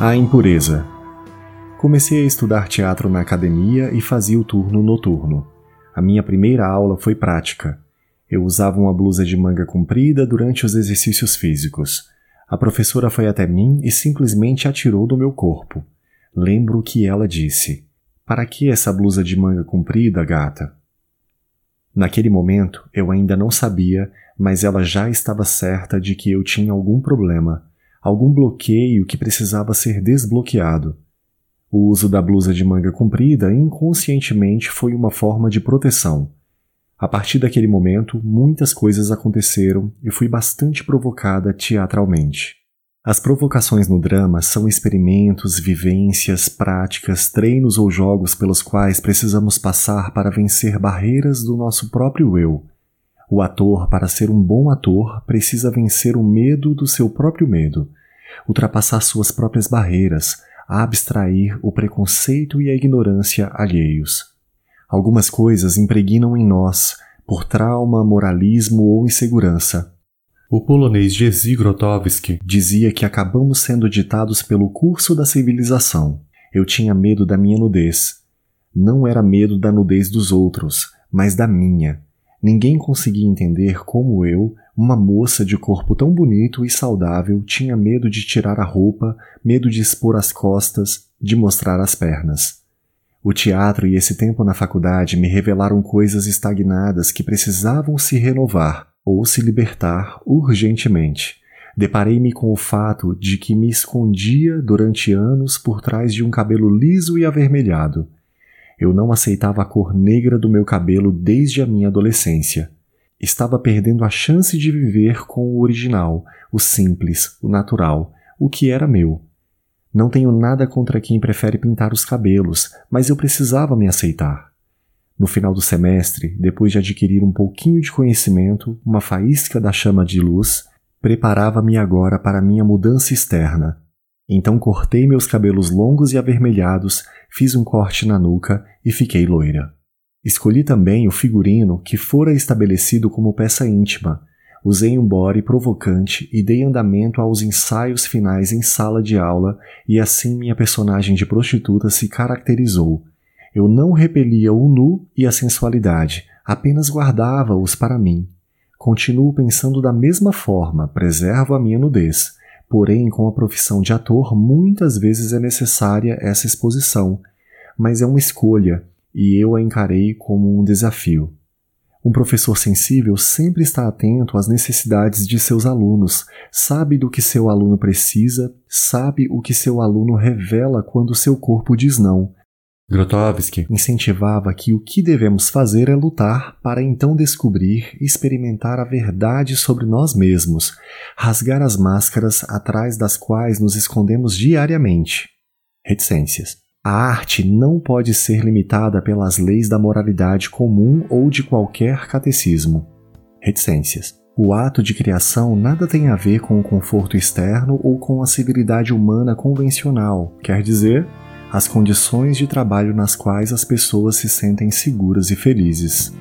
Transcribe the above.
A impureza. Comecei a estudar teatro na academia e fazia o turno noturno. A minha primeira aula foi prática. Eu usava uma blusa de manga comprida durante os exercícios físicos. A professora foi até mim e simplesmente atirou do meu corpo. Lembro que ela disse: Para que essa blusa de manga comprida, gata? Naquele momento eu ainda não sabia, mas ela já estava certa de que eu tinha algum problema algum bloqueio que precisava ser desbloqueado. O uso da blusa de manga comprida inconscientemente foi uma forma de proteção. A partir daquele momento, muitas coisas aconteceram e fui bastante provocada teatralmente. As provocações no drama são experimentos, vivências, práticas, treinos ou jogos pelos quais precisamos passar para vencer barreiras do nosso próprio eu. O ator, para ser um bom ator, precisa vencer o medo do seu próprio medo, ultrapassar suas próprias barreiras, abstrair o preconceito e a ignorância alheios. Algumas coisas impregnam em nós, por trauma, moralismo ou insegurança. O polonês Jerzy Grotowski dizia que acabamos sendo ditados pelo curso da civilização. Eu tinha medo da minha nudez. Não era medo da nudez dos outros, mas da minha. Ninguém conseguia entender como eu, uma moça de corpo tão bonito e saudável, tinha medo de tirar a roupa, medo de expor as costas, de mostrar as pernas. O teatro e esse tempo na faculdade me revelaram coisas estagnadas que precisavam se renovar ou se libertar urgentemente. Deparei-me com o fato de que me escondia durante anos por trás de um cabelo liso e avermelhado eu não aceitava a cor negra do meu cabelo desde a minha adolescência. Estava perdendo a chance de viver com o original, o simples, o natural, o que era meu. Não tenho nada contra quem prefere pintar os cabelos, mas eu precisava me aceitar. No final do semestre, depois de adquirir um pouquinho de conhecimento, uma faísca da chama de luz, preparava-me agora para minha mudança externa. Então cortei meus cabelos longos e avermelhados fiz um corte na nuca e fiquei loira. Escolhi também o figurino que fora estabelecido como peça íntima. Usei um body provocante e dei andamento aos ensaios finais em sala de aula, e assim minha personagem de prostituta se caracterizou. Eu não repelia o nu e a sensualidade, apenas guardava-os para mim. Continuo pensando da mesma forma, preservo a minha nudez. Porém, com a profissão de ator, muitas vezes é necessária essa exposição, mas é uma escolha e eu a encarei como um desafio. Um professor sensível sempre está atento às necessidades de seus alunos, sabe do que seu aluno precisa, sabe o que seu aluno revela quando seu corpo diz não, Grotowski incentivava que o que devemos fazer é lutar para então descobrir e experimentar a verdade sobre nós mesmos, rasgar as máscaras atrás das quais nos escondemos diariamente. Reticências. A arte não pode ser limitada pelas leis da moralidade comum ou de qualquer catecismo. Reticências. O ato de criação nada tem a ver com o conforto externo ou com a civilidade humana convencional, quer dizer, as condições de trabalho nas quais as pessoas se sentem seguras e felizes.